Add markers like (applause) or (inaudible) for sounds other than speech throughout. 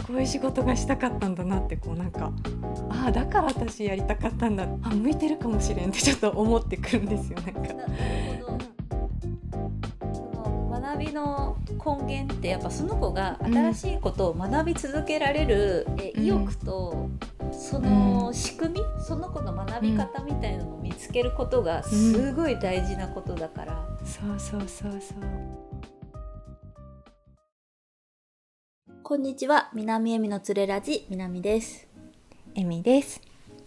私こういう仕事がしたかったんだなってこうなんかああだから私やりたかったんだ。あ向いてるかもしれんってちょっと思ってくるんですよなんか。学びの根源ってやっぱその子が新しいことを学び続けられる、えうん。意欲とその仕組み、その子の学び方みたいなのを見つけることがすごい大事なことだから、そうそうそうそう。こんにちは南恵美のつれラジ南ですエミです。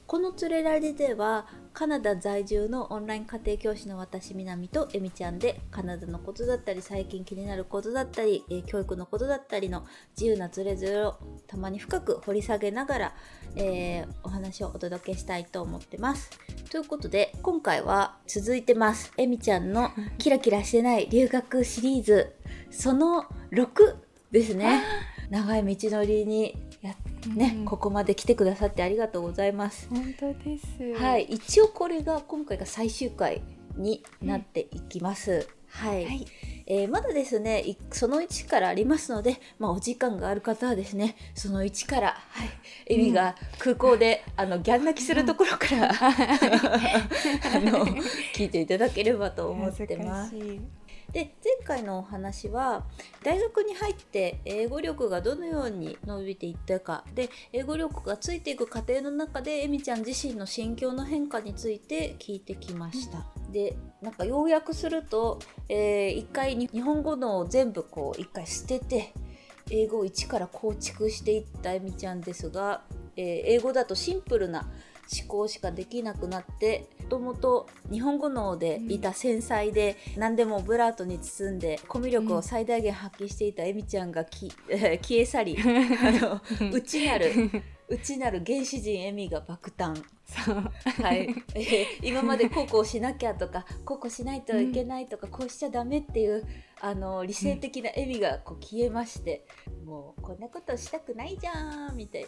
このつれラジではカナダ在住のオンライン家庭教師の私南とえみちゃんでカナダのことだったり最近気になることだったり、えー教育のことだったりの自由なつれづれをたまに深く掘り下げながら、えーお話をお届けしたいと思ってます。ということで今回は続いてますえみちゃんの (laughs) キラキラしてない留学シリーズその6ですね。(laughs) 長い道のりにやね、うんここまで来てくださってありがとうございます。本当です。はい、。一応これが今回が最終回になっていきます。はい、はい。えーまだですね、いその1からありますので、まあお時間がある方はですね、その1から、はい、エミが空港で、あのギャン泣きするところから、(laughs) あの聞いていただければと思ってます。で前回のお話は大学に入って英語力がどのように伸びていったかで英語力がついていく過程の中でエミちゃん自身の心境の変化について聞いてきました。でなんか要約すると、えー一回に日本語のを全部こう一回捨てて英語を一から構築していったエミちゃんですが、えー英語だとシンプルな思考しかできなくなってもともと日本語脳でいた繊細で、何でもオブラートに包んでコミュ力を最大限発揮していたエミちゃんがき、え (laughs) ー消え去り (laughs) あの内なる (laughs) 内なる原始人エミが爆誕。はい、えー今までこうこうしなきゃとかこうこうしないといけないとか、こうしちゃダメっていうあの理性的な笑みがこう消えまして、もうこんなことしたくないじゃんみたいな、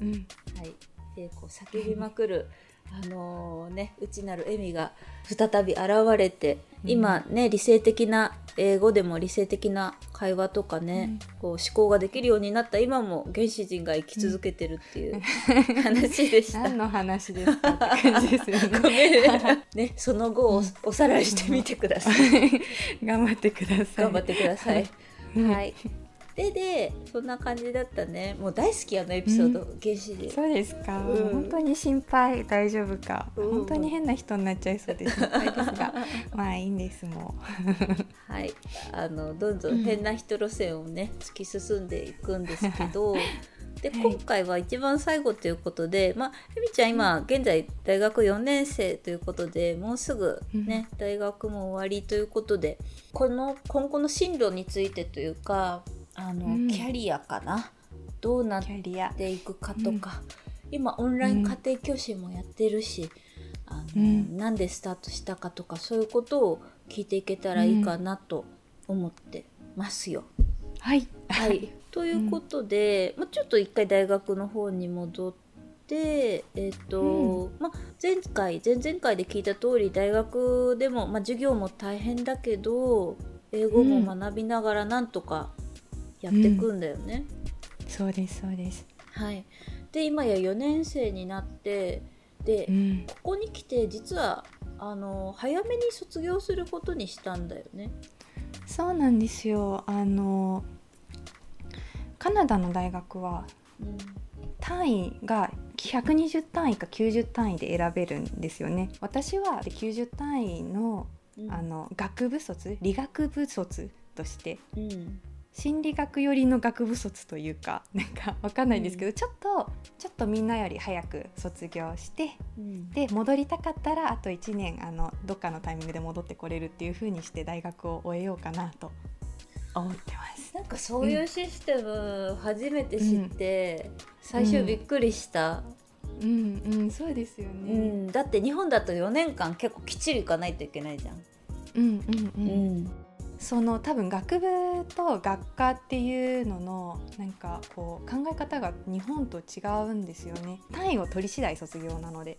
うん。はい、でこう叫びまくる、あのね内なる笑みが再び現れて、今ね理性的な英語でも理性的な会話とかね、こう思考ができるようになった今も原始人が生き続けてるっていう話でした。何の話ですかって感じですよごね。(laughs) ね、その後をおさらいしてみてください。(laughs) 頑張ってください。頑張ってください。うんはい。ででそんな感じだったね。もう大好きあのエピソード、う原始人。そうですか、うん。本当に心配大丈夫か、うん。本当に変な人になっちゃいそうで心配ですが。(laughs) まあいいんですもはい。あのどんどん変な人路線をね突き進んでいくんですけど。(laughs) ではい。今回は一番最後ということで、まあ、えみちゃん今現在大学4年生ということでもうすぐね、大学も終わりということでこの今後の進路についてというかあの、うん。キャリアかな？どうなっていくかとか、今オンライン家庭教師もやってるし、あのうん。なんでスタートしたかとかそういうことを聞いていけたらいいかなと思ってますよ。はい。はい、(laughs) ということで、まあ、ちょっと一回大学の方に戻って、えっとうまあ、前回前々回で聞いた通り大学でも、まあ、授業も大変だけど英語も学びながらなんとかやっていくんだよね。そうですそうです。はい、で今や4年生になってで、うん。ここに来て実はあの早めに卒業することにしたんだよね。そうなんですよ。あのカナダの大学はうん。単位が120単位か90単位で選べるんですよね。私は90単位のうん。あの学部卒？理学部卒としてうん心理学寄りの学部卒というか (laughs) なんかわかんないんですけど、ちょっとちょっとみんなより早く卒業してうんで戻りたかったらあと1年あのどっかのタイミングで戻ってこれるっていう風にして大学を終えようかなと思ってます。なんかそういうシステム初めて知って、最初びっくりした、うんうんそうですようね。んだって日本だと4年間結構きっちり行かないといけないじゃん。うんうんうん。んその多分学部と学科っていうののなんかこう考え方が日本と違うんですよね。単位を取り次第卒業なので。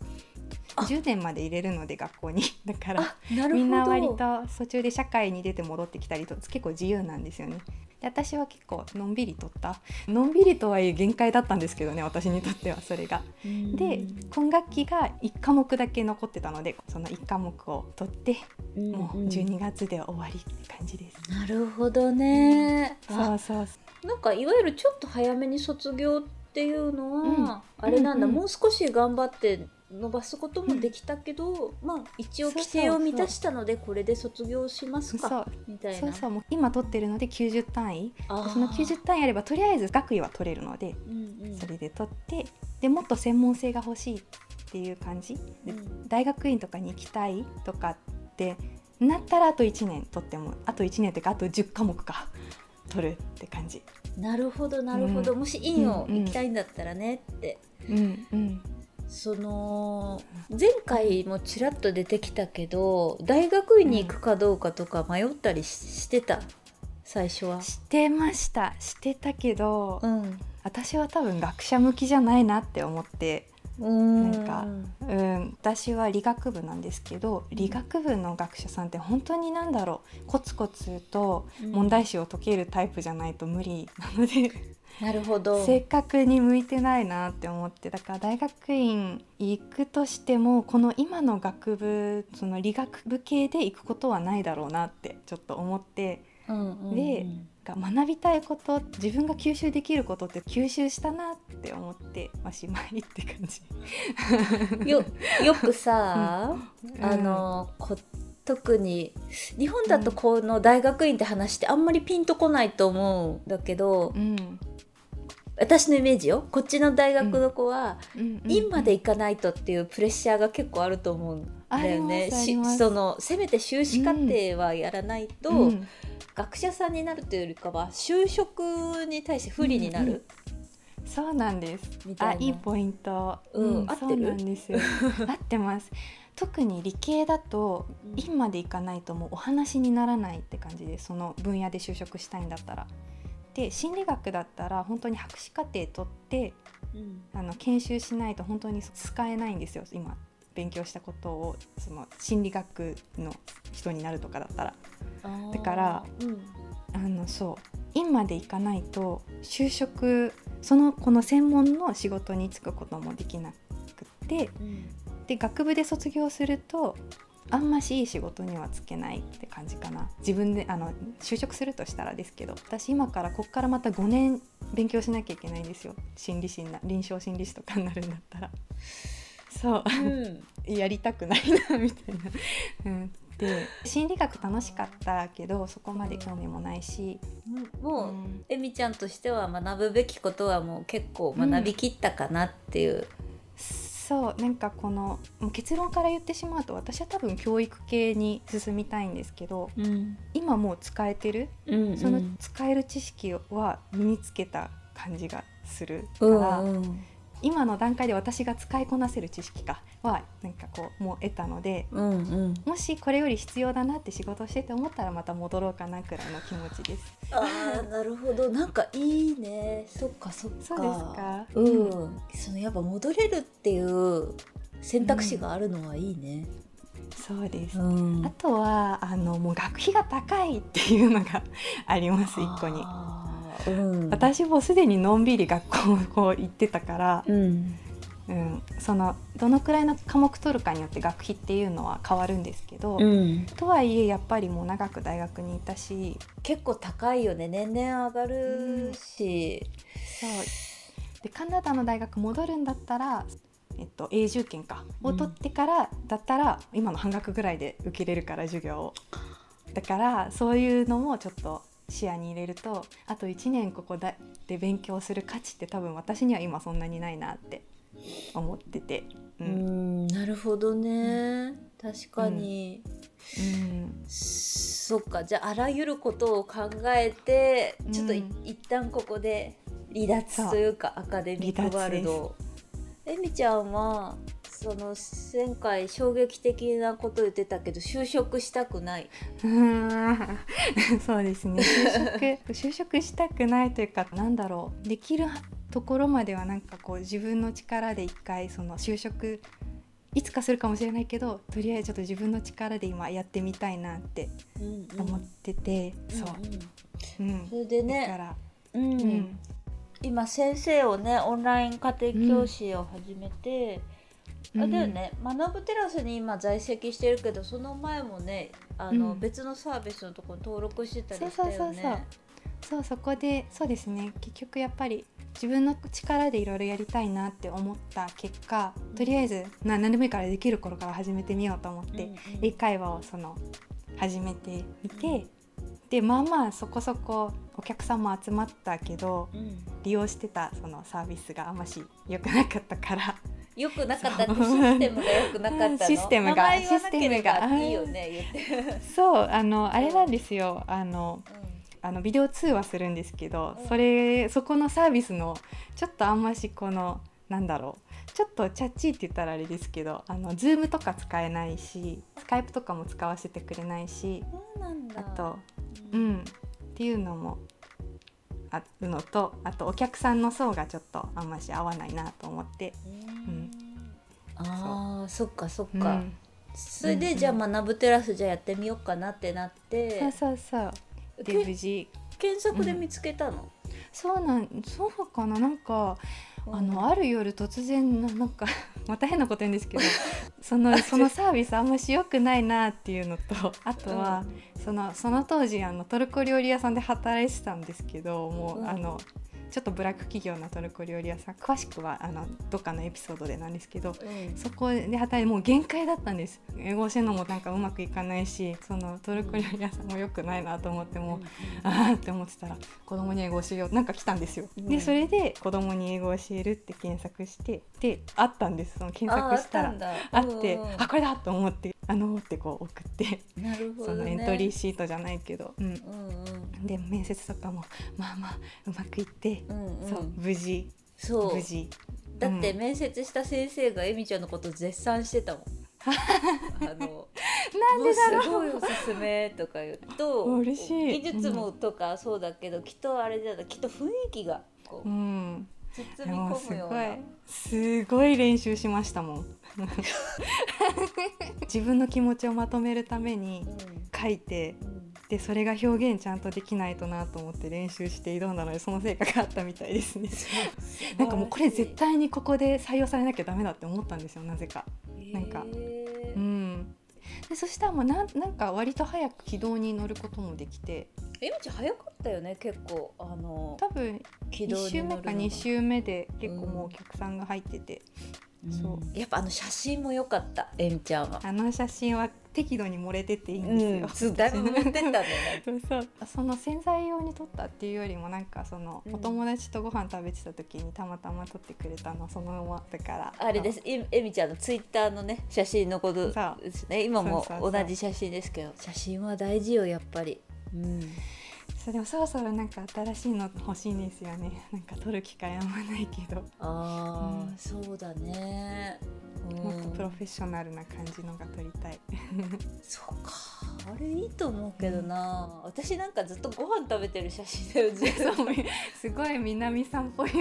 10年まで入れるので学校に。(laughs) だからみんな割と途中で社会に出て戻ってきたりと結構自由なんですよね。でで私は結構のんびり取った。のんびりとはいえ限界だったんですけどね (laughs) 私にとってはそれが。で今学期が1科目だけ残ってたのでその1科目を取って、もう12月で終わりって感じです。なるほどね、そうそう。なんかいわゆるちょっと早めに卒業っていうのは、うん。あれなんだ、うんうん。もう少し頑張って伸ばすこともできたけど、まあ一応規定を満たしたのでこれで卒業しますかそう。みたいな。そうそうもう今取ってるので90単位。その90単位あればとりあえず学位は取れるのでうんうん。それで取ってでもっと専門性が欲しいっていう感じ。でうん。大学院とかに行きたいとかってなったらあと1年取ってもあと1年っていうかあと10科目か。取るって感じ。なるほどなるほど、うん。もし院をうんうん。行きたいんだったらねって、うんうんその前回もちらっと出てきたけど大学院に行くかどうかとか迷ったりししてた？最初は。してました。してたけど、うん。私は多分学者向きじゃないなって思って、うん。なんかうん、私は理学部なんですけど理学部の学者さんって本当になんだろう。コツコツと問題集を解けるタイプじゃないと無理なので、なるほど。正確に向いてないなって思ってだから大学院行くとしてもこの今の学部その理学部系で行くことはないだろうなってちょっと思ってうんうんうんでが学びたいこと自分が吸収できることって吸収したなって思っておしまいって感じ。(laughs) よよくさ、うんあのこ特に日本だとこの大学院って話ってあんまりピンとこないと思うんだけど、うん私のイメージよ。こっちの大学の子は、院まで行かないとっていうプレッシャーが結構あると思うんだよね。そのせめて修士課程はやらないと、うん。学者さんになるというよりかは就職に対して不利になる、うんうんそうなんです。みたいな。いポイント、うん。合ってる？そうなんですよ。(laughs) 合ってます。特に理系だとうん。院まで行かないともうお話にならないって感じでその分野で就職したいんだったらで心理学だったら本当に博士課程取ってうん。あの研修しないと本当に使えないんですよ。今勉強したことをその心理学の人になるとかだったら。だからうん。あのそう。院まで行かないと就職そのこの専門の仕事に就くこともできなくってうん。で学部で卒業するとあんましいい仕事には就けないって感じかな。自分であの就職するとしたらですけど私今からこっからまた5年勉強しなきゃいけないんですよ。心理師な臨床心理士とかになるんだったら。そう。うん。(laughs) やりたくないなみたいな。うん、で心理学楽しかったけどそこまで興味もないし、もう、うん。えみちゃんとしては学ぶべきことはもう結構学びきったかなっていう、そうなんかこのもう結論から言ってしまうと私は多分教育系に進みたいんですけどうん。今もう使えてる？うんその使える知識は身につけた感じがするかうんら、うん今の段階で私が使いこなせる知識かはなんかこうもう得たのでうんうん。もしこれより必要だなって仕事してて思ったらまた戻ろうかなくらいの気持ちです。あーなるほど。なんかいいね。そっかそっか。そうですか？うん、そのやっぱ戻れるっていう選択肢があるのはいいね、そうです。うん。あとはあのもう学費が高いっていうのがあります一個に。うん、私もすでにのんびり学校をこう行ってたから、うん。うん、そのどのくらいの科目取るかによって学費っていうのは変わるんですけど、うん、とはいえやっぱりもう長く大学にいたし結構高いよね。年々上がるし、そう。でカナダの大学戻るんだったら、えっと、永住権か。を取ってからだったら、今の半額ぐらいで受けれるから授業を。だからそういうのもちょっと視野に入れるとあと1年ここだで勉強する価値って多分私には今そんなにないなって思ってて。ううんんなるほどね。確かに、うん。そっかじゃああらゆることを考えてちょっとい、うん。一旦ここで離脱というかアカデミックワールドを。えみちゃんはその前回衝撃的なこと言ってたけど就職したくない。う (laughs) んそうですね。就職 (laughs) 就職したくないというかなんだろう。できるところまではなんかこう自分の力で一回その就職いつかするかもしれないけどとりあえずちょっと自分の力で今やってみたいなってうんうん。思ってて、そう、うん。うん。それでだかね、ら、うん。うん。今先生をねオンライン家庭教師を始めて、うんあれだよね。学ぶテラスに今在籍してるけどその前もねあの、うん。別のサービスのところに登録してたりしたそうそうそうよね。そうそこでそうですね。結局やっぱり自分の力でいろいろやりたいなって思った結果とりあえずな何でもいいからできる頃から始めてみようと思って、うんうん英会話をその始めてみてでまあまあそこそこお客さんも集まったけどうん。利用してたそのサービスがあんまし良くなかったからよくなかったってシステムがよくなかったの？システムがいいよね言って、(laughs) そうあのあれなんですよ。あのうあのビデオ通話するんですけど、うん。それそこのサービスのちょっとあんましこのなんだろうちょっとチャッチーって言ったらあれですけどあのズームとか使えないしスカイプとかも使わせてくれないしんそうなんだ。あとううんん。っていうのもあるのとあとお客さんの層がちょっとあんまし合わないなと思って、うん。あーそっかそっか、うん。それで、じゃあ学ぶテラスじゃあやってみようかなってなって。そうそうそう。でけ無事。検索で見つけたの、そうなんそうかな。なんかあうん。のある夜突然ななんかまた変なこと言うんですけど (laughs) そのそのサービスあんまし良くないなっていうのとあとは、そのその当時あのトルコ料理屋さんで働いてたんですけどもう、うん。あのちょっとブラック企業のトルコ料理屋さん詳しくはあのどっかのエピソードでなんですけどうん。そこで働いてもう限界だったんです。英語教えるのもなんかうまくいかないしそのトルコ料理屋さんも良くないなと思ってもうあーって思ってたら子供に英語教えようなんか来たんですよ、うん。でそれで子供に英語教えるって検索してであったんです。その検あ索したらあって、あこれだと思ってあのーってこう送って、なるほそど、ね、のエントリーシートじゃないけど、うん、うんうん。で面接とかもまあまあうまくいって、うんうん。そう無事。そう。無事。だってうん。面接した先生がエミちゃんのこと絶賛してたもん。(laughs) あのなんでだろう。すごいおすすめとか言うと嬉しい。技術もとかそうだけど、きっとあれだきっと雰囲気がこううんもうなごいすごい練習しましたもん。(laughs) 自分の気持ちをまとめるために書いてでそれが表現ちゃんとできないとなと思って練習して挑んだのでその成果があったみたいですね。なんかもうこれ絶対にここで採用されなきゃダメだって思ったんですよなぜか。なんかへー。うんでそしたらもうなんなんか割と早く軌道に乗ることもできて。エミち早かったよね結構あの多分軌道1週目かに乗るのが。2週目で結構もうお客さんが入ってて、そううんやっぱあの写真も良かったエミちゃんは。あの写真は適度に漏れてていいんですよ。うん、だいぶ持ってったんだよね。(laughs) そうその潜在用に撮ったっていうよりもなんかその、うんお友達とご飯食べてた時にたまたま撮ってくれたのそのままだからあれです、えエミちゃんのツイッターのね写真のことですね。今も同じ写真ですけど、写真は大事よやっぱり。うん。そうでもそろそろなんか新しいの欲しいんですよね。なんか撮る機会あんまないけど、ああ、うん。そうだね。うんもっとプロフェッショナルな感じのが撮りたいそうか。あれいいと思うけどな。私なんかずっとご飯食べてる写真だよ。すごい南さんっぽい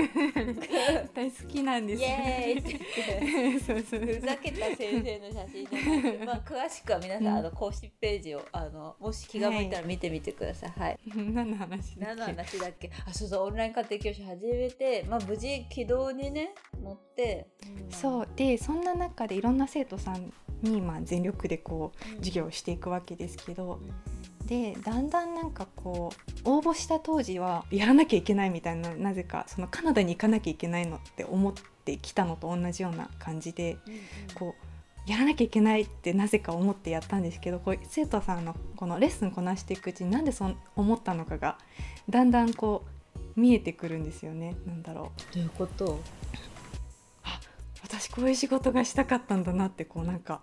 大好きなんです。(laughs) そうそうふざけた先生の写真じゃなくて、まあ詳しくは皆さん、うんあの公式ページをあのもし気が向いたら見てみてください。はい。何の話だ何のっけ話だっけ？あ、そうそうオンライン家庭教師始めて、まあ無事軌道にね乗って。そうでそんな中でいろんな生徒さんにまあ全力でこううん授業をしていくわけですけどうん。でだんだんなんかこう応募した当時はやらなきゃいけないみたいななぜかそのカナダに行かなきゃいけないのって思ってきたのと同じような感じでこうやらなきゃいけないってなぜか思ってやったんですけどこう生徒さんのこのレッスンこなしていくうちになんでそう思ったのかがだんだんこう見えてくるんですよね。なんだろうどういうこと？あ私こういう仕事がしたかったんだなってこうなんか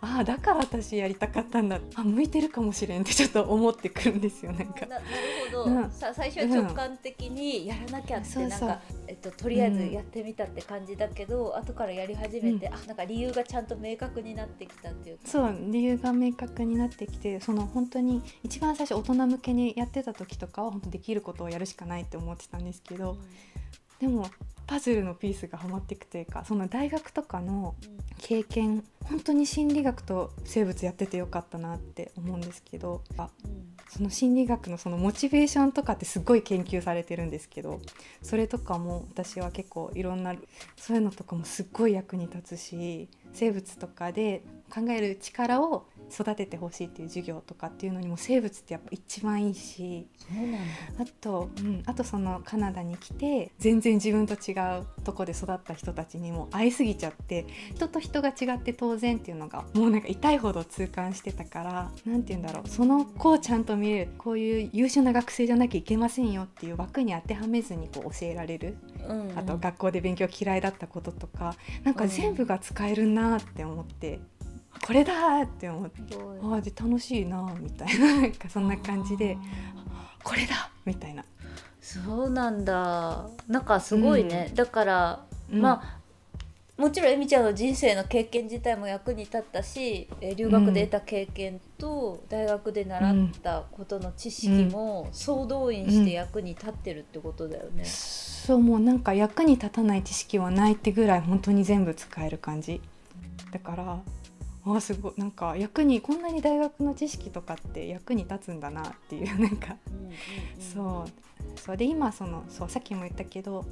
ああだから私やりたかったんだ。あ向いてるかもしれんってちょっと思ってくるんですよなんか。ななるほど、うん。さ最初は直感的にやらなきゃってそうそう。なんか、えっと、とりあえずやってみたって感じだけど、後からやり始めて、うん。あなんか理由がちゃんと明確になってきたっていうか。そう理由が明確になってきてその本当に一番最初大人向けにやってた時とかは本当できることをやるしかないって思ってたんですけどでもパズルのピースがはまっていくというかその大学とかの経験本当に心理学と生物やっててよかったなって思うんですけどあその心理学のそのモチベーションとかってすごい研究されてるんですけどそれとかも私は結構いろんなそういうのとかもすっごい役に立つし生物とかで考える力を育ててほしいっていう授業とかっていうのにも生物ってやっぱ一番いいしそうなんだあと、うん、あとそのカナダに来て全然自分と違うとこで育った人たちにも会いすぎちゃって人と人が違って当然っていうのがもうなんか痛いほど痛感してたから何て言うんだろうその子をちゃんと見れるこういう優秀な学生じゃなきゃいけませんよっていう枠に当てはめずにこう教えられるうんうんあと学校で勉強嫌いだったこととかなんか全部が使えるなって思って。これだーって思ってあーで楽しいなみたいな (laughs) なんかそんな感じでこれだみたいな、そうなんだ。なんかすごいね、だから、うん。まあもちろんえみちゃんの人生の経験自体も役に立ったしえー留学で得た経験と大学で習ったことの知識も総動員して役に立ってるってことだよね。そうもうなんか役に立たない知識はないってぐらい本当に全部使える感じ。だからあーすごい。なんか役にこんなに大学の知識とかって役に立つんだなっていうなんか。そう。そう。で今そのそうさっきも言ったけど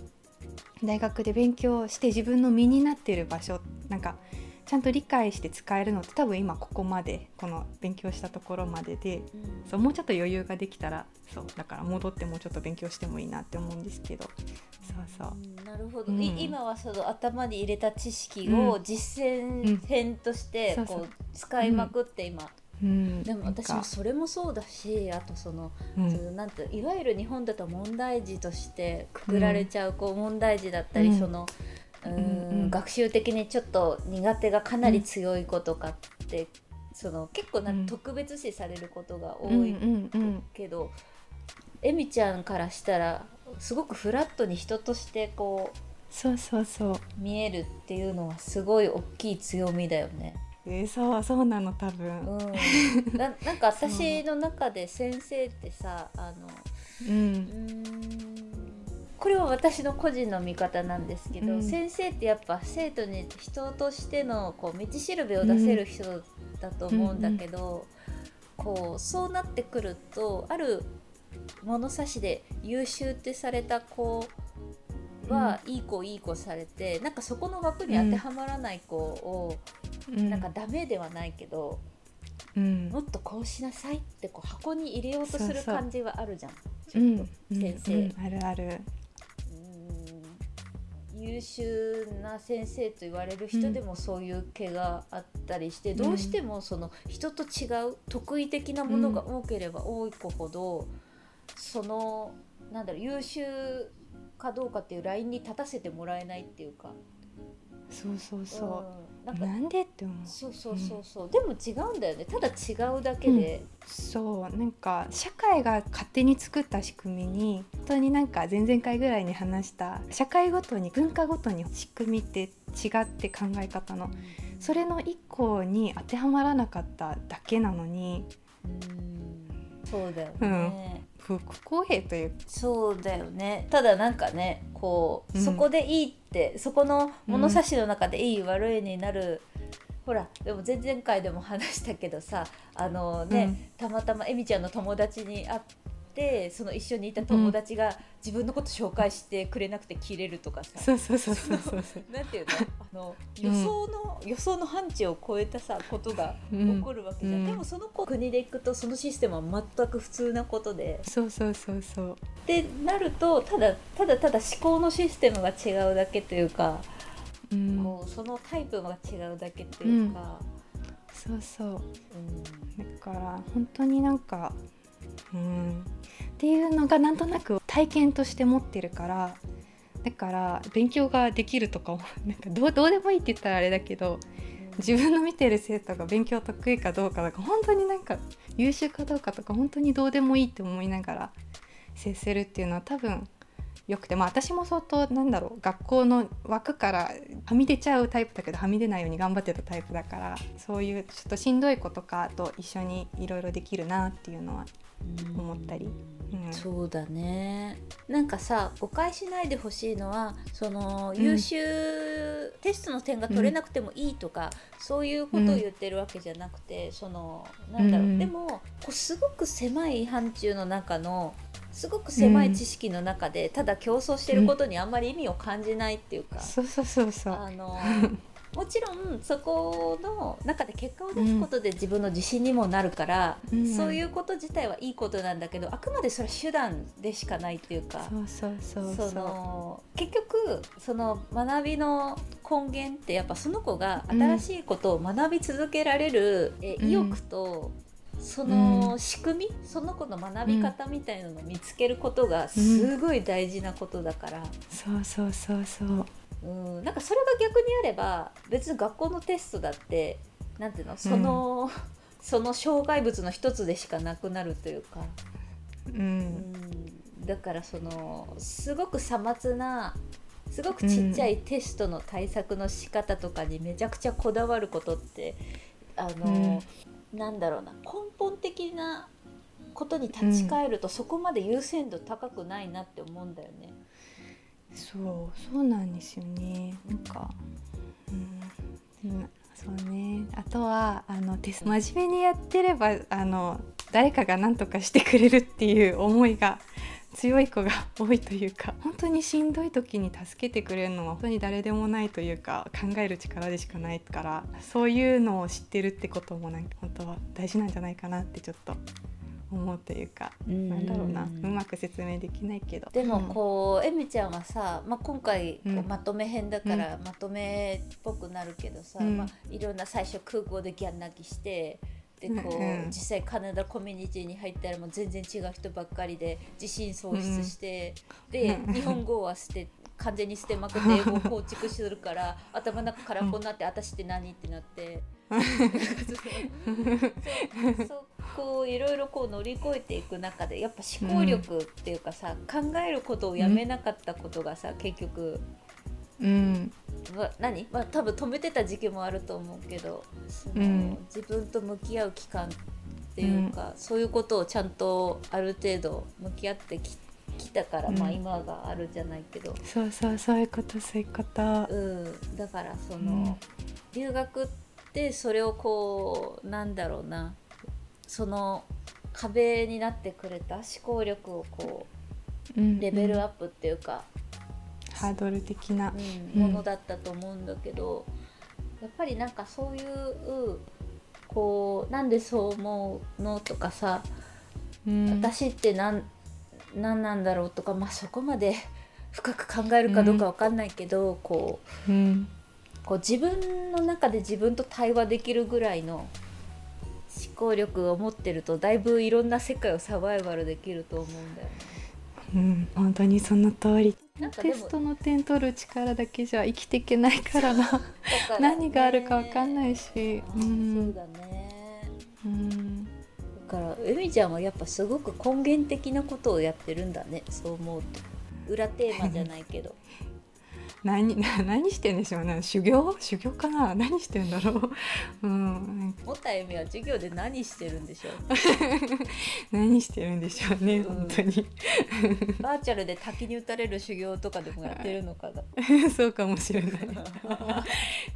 大学で勉強して自分の身になっている場所なんかちゃんと理解して使えるのって多分今ここまでこの勉強したところまででうん。そうもうちょっと余裕ができたらそうだから戻ってもうちょっと勉強してもいいなって思うんですけど。そうそう。うんなるほど、うん。い今はその頭に入れた知識を実践編としてこう使いまくって今、うん。でも私もそれもそうだしあとそのうん。そのなんていわゆる日本だと問題児としてくくられちゃうこう問題児だったり、うん。そのうーん。学習的にちょっと苦手がかなり強い子とかって、その結構なうん特別視されることが多いけど、えみちゃんからしたらすごくフラットに人としてこうそうそうそう。見えるっていうのはすごい大きい強みだよね。えーそうそうなの多分。うん、(laughs) ななんか私の中で先生ってさあのううんーんこれは私の個人の見方なんですけど、うん。先生ってやっぱ生徒に人としてのこう道しるべを出せる人だと思うんだけど、こうそうなってくるとある物差しで優秀ってされた子は、いい子いい子されてなんかそこの枠に当てはまらない子を、うん。なんかダメではないけど、うん。もっとこうしなさいってこう箱に入れようとする感じはあるじゃん。ちうん。ょっと先生、うん。あるある。うん優秀な先生と言われる人でもそういう毛があったりして、どうしてもその人と違う得意的なものが多ければ多い子ほど、そのなんだろう優秀かどうかっていうラインに立たせてもらえないっていうか。そうそうそうんなんかうなんでって思う。そうそうそうそう、でも違うんだよね。ただ違うだけで、そう。なんか社会が勝手に作った仕組みに本当になんか前々回ぐらいに話した社会ごとに文化ごとに仕組みって違って考え方の。それの一個に当てはまらなかっただけなのに。うん。そうだよね、不不公平というそうだよね。ただなんかねこう、うん。そこでいいってそこの物差しの中でいい悪いになる、ほらでも前々回でも話したけどさあのね、たまたまえみちゃんの友達に会ってその一緒にいた友達が自分のこと紹介してくれなくてキレるとかさ、そうそうそうそうそうなんていうの？あの予想の、予想の範疇を超えたさことが起こるわけじゃん、うん。でもその子国で行くとそのシステムは全く普通なことで。そうそうそうそう。ってなるとただただただ思考のシステムが違うだけというか、うん。こうそのタイプが違うだけというか、そうそう。うん。だから本当になんかうんっていうのがなんとなく体験として持ってるからだから勉強ができるとか (laughs) なんかどうどうでもいいって言ったらあれだけど自分の見てる生徒が勉強得意かどうかとか本当になんか優秀かどうかとか本当にどうでもいいって思いながら接するっていうのは多分よくてまあ私も相当なんだろう学校の枠からはみ出ちゃうタイプだけどはみ出ないように頑張ってたタイプだからそういうちょっとしんどい子とかと一緒にいろいろできるなっていうのは思ったり。うん、そうだね。なんかさ誤解しないでほしいのはその優秀、うん、テストの点が取れなくてもいいとか、うん、そういうことを言ってるわけじゃなくて、そのなんだろう、でもこうすごく狭い範疇の中のすごく狭い知識の中で、ただ競争してることにあんまり意味を感じないっていうか、そうそうそうそう。あの (laughs) もちろんそこの中で結果を出すことで自分の自信にもなるから、うん、そういうこと自体はいいことなんだけどあくまでそれは手段でしかないっていうかその結局その学びの根源ってやっぱその子が新しいことを学び続けられる、うん、え意欲と、その仕組み、うん、その子の学び方みたいなのを見つけることがすごい大事なことだから、そうそうそうそう。うん。なんかそれが逆にあれば別に学校のテストだってなんていうの？その、うん、その障害物の一つでしかなくなるというか、うん、うん、だからそのすごくさまつなすごくちっちゃいテストの対策の仕方とかにめちゃくちゃこだわることってあの、うん、なんだろうな根本的なことに立ち返ると、そこまで優先度高くないなって思うんだよね。そうそうなんですよね。なんかうん、うん、そうね。あとはあのテス真面目にやってればあの誰かが何とかしてくれるっていう思いが強い子が多いというか。本当にしんどい時に助けてくれるのは本当に誰でもないというか考える力でしかないからそういうのを知ってるってこともなんか本当は大事なんじゃないかなってちょっと思うというか、うなんだろうな。うまく説明できないけど。でもこう、えみちゃんはさ、まあ、今回まとめ編だからまとめっぽくなるけどさ、まあ、いろんな最初空港でギャン泣きしてでこう、実際カナダコミュニティに入ったらもう全然違う人ばっかりで自信喪失して、で日本語は捨て完全に捨てまくって英語を構築するから頭の中空っぽになって、私って何ってなって。そこういろいろこう乗り越えていく中でやっぱ思考力っていうかさ、うん、考えることをやめなかったことがさ、うん、結局、うん。ま、何、まあ、多分止めてた時期もあると思うけどその、うん、自分と向き合う期間っていうか、そういうことをちゃんとある程度向き合ってき来たから、まあ今があるじゃないけど。そうそうそういうことそういうこと、うん、だからその、留学ってそれをこうなんだろうな。その壁になってくれた思考力をこう、レベルアップっていうか、ハードル的な、うん、ものだったと思うんだけど、やっぱりなんかそういうこうなんでそう思うのとかさ、うん、私って何何なんだろうとか、まあ、そこまで (laughs) 深く考えるかどうか分かんないけど、うん、こう、うん、こう自分の中で自分と対話できるぐらいの思考力を持ってるとだいぶいろんな世界をサバイバルできると思うんだよね。うん、本当にその通り。テストの点取る力だけじゃ生きていけないからな。ね、何があるかわかんないし、うん、そうだね、うん、だからえみちゃんはやっぱすごく根源的なことをやってるんだね。そう思うと。裏テーマじゃないけど何 (laughs) 何してんでしょうね。修行？修行かな？何してんだろう？うん。もたえみは授業で何してるんでしょう？(laughs) 何してるんでしょうね、うん、本当に。(laughs) バーチャルで滝に打たれる修行とかでもやってるのかな？そうかもしれない。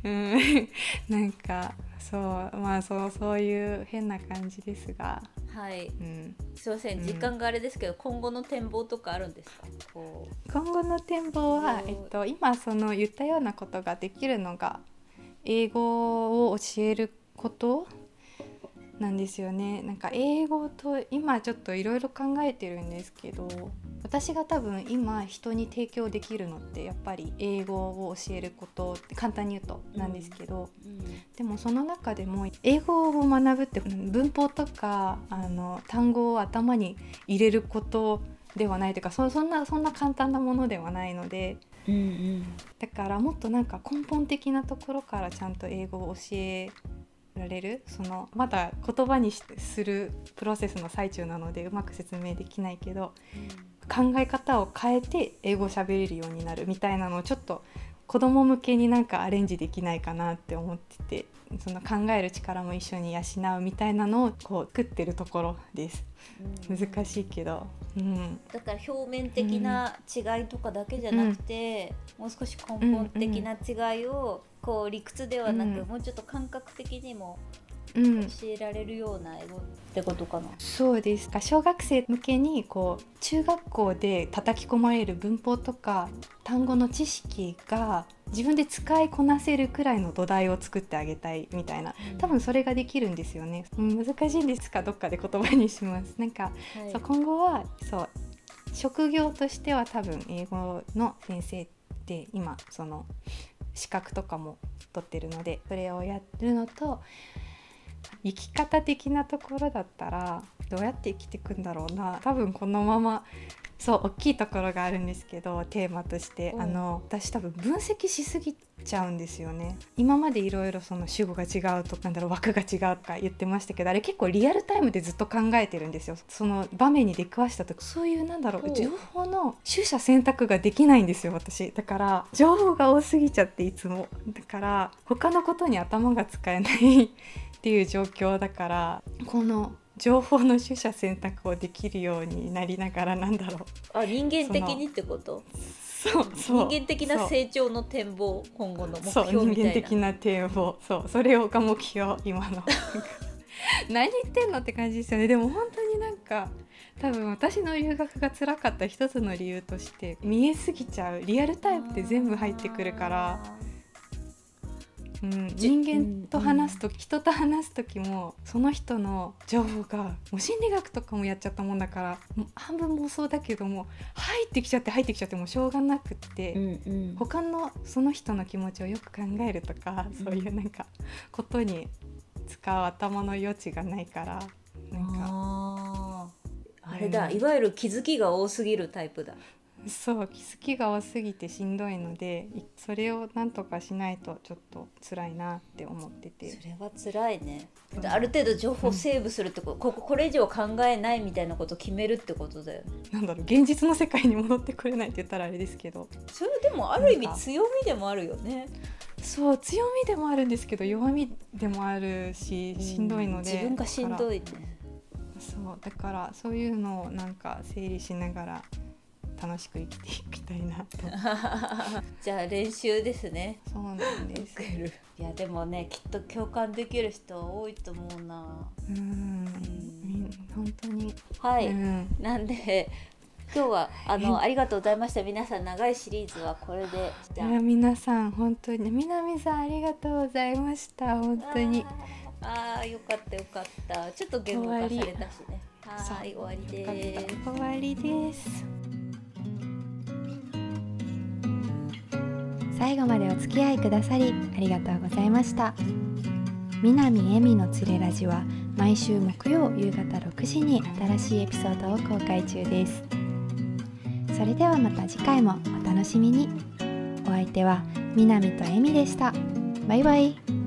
うん。なんかそうまあそうそういう変な感じですがはい、うん、すいません時間があれですけど、うん、今後の展望とかあるんですか？今後の展望は、えっと、今その言ったようなことができるのが英語を教えることなんですよね。なんか英語と今ちょっといろいろ考えてるんですけど私が多分今人に提供できるのってやっぱり英語を教えることって簡単に言うとなんですけど、うんうん、でもその中でも英語を学ぶって文法とかあの単語を頭に入れることではないというかそんなそんな簡単なものではないので、うんうん、だからもっとなんか根本的なところからちゃんと英語を教えられるそのまだ言葉にするプロセスの最中なのでうまく説明できないけど、考え方を変えて英語を喋れるようになるみたいなのをちょっと子供向けになんかアレンジできないかなって思っててその考える力も一緒に養うみたいなのをこう作ってるところです。難しいけど、うん、だから表面的な違いとかだけじゃなくて、うん、もう少し根本的な違いをこう理屈ではなく、うん、もうちょっと感覚的にも教えられるような英語ってことかな、うん、そうです。か小学生向けにこう中学校で叩き込まれる文法とか単語の知識が自分で使いこなせるくらいの土台を作ってあげたいみたいな。多分それができるんですよね、うん、難しいんですか？どっかで言葉にします。なんか、はい、そう今後はそう職業としては多分英語の先生って今その資格とかも取ってるのでそれをやるのと生き方的なところだったらどうやって生きていくんだろうな。多分このままそう大きいところがあるんですけどテーマとして、あの私多分分析しすぎちゃうんですよね。今までいろいろその主語が違うとかなんだろう枠が違うとか言ってましたけどあれ結構リアルタイムでずっと考えてるんですよ。その場面に出くわした時そういうなんだろう情報の取捨選択ができないんですよ私。だから情報が多すぎちゃっていつも。だから他のことに頭が使えないっていう状況だからこの情報の取捨選択をできるようになりながらなんだろう。あ人間的にってこと？そうそう。人間的な成長の展望？今後の目標みたいな。人間的な展望。そうそれをが目標今の。(laughs) 何言ってんのって感じですよね。でも本当になんか多分私の留学が辛かった一つの理由として見えすぎちゃう。リアルタイムって全部入ってくるからうん、人間と話す時、うん、人と話す時もその人の情報がもう心理学とかもやっちゃったもんだから半分妄想だけども入ってきちゃって入ってきちゃってもしょうがなくって、うんうん、他のその人の気持ちをよく考えるとか、うん、そういうなんかことに使う頭の余地がないからなんか。あれだ、いわゆる気づきが多すぎるタイプだ。そう気づきが多すぎてしんどいのでそれをなんとかしないとちょっと辛いなって思ってて。それは辛いね。ある程度情報セーブするってこと、うん、こここれ以上考えないみたいなことを決めるってことだよね。なんだろう現実の世界に戻ってくれないって言ったらあれですけど。それでもある意味強みでもあるよね。そう強みでもあるんですけど弱みでもあるししんどいので、自分がしんどいね。そうだからそういうのをなんか整理しながら楽しく生きていきたいなと。(laughs) じゃあ練習ですね。そうなんです。いやでもねきっと共感できる人多いと思うな。うん。本当に。はい、うん、なんで今日はあのありがとうございました。皆さん長いシリーズはこれで。じゃあ。皆さん本当に南さんありがとうございました。本当に。ああよかったよかったちょっと言語化されたしねはい終わりです終わりです最後までお付き合いくださりありがとうございました。南恵美のつれラジは毎週木曜夕方6時に新しいエピソードを公開中です。それではまた次回もお楽しみに。お相手は南と恵美でした。バイバイ。